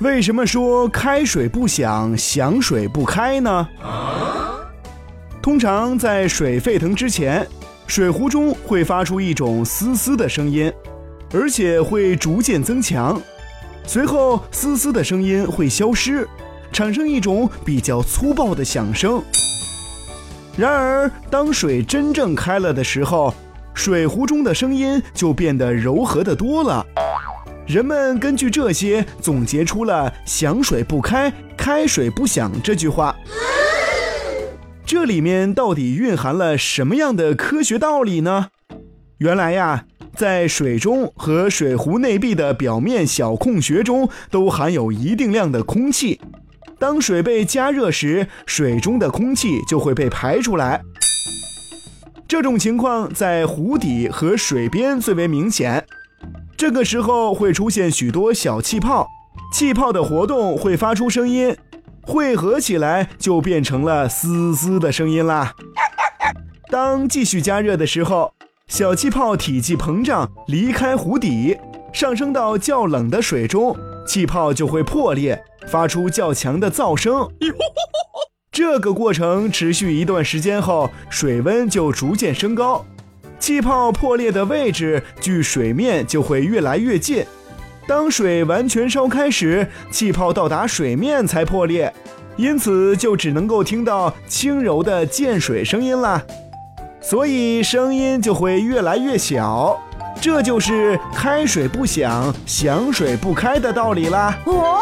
为什么说开水不响，响水不开呢？通常在水沸腾之前，水壶中会发出一种嘶嘶的声音，而且会逐渐增强。随后，嘶嘶的声音会消失，产生一种比较粗暴的响声。然而，当水真正开了的时候，水壶中的声音就变得柔和的多了。人们根据这些总结出了“响水不开，开水不响”这句话。这里面到底蕴含了什么样的科学道理呢？原来呀，在水中和水壶内壁的表面小空穴中都含有一定量的空气。当水被加热时，水中的空气就会被排出来。这种情况在壶底和水边最为明显。这个时候会出现许多小气泡，气泡的活动会发出声音。汇合起来就变成了嘶嘶的声音啦。当继续加热的时候，小气泡体积膨胀，离开壶底，上升到较冷的水中，气泡就会破裂，发出较强的噪声。这个过程持续一段时间后，水温就逐渐升高，气泡破裂的位置距水面就会越来越近。当水完全烧开时，气泡到达水面才破裂，因此就只能够听到轻柔的溅水声音啦，所以声音就会越来越小，这就是开水不响，响水不开的道理啦。哦。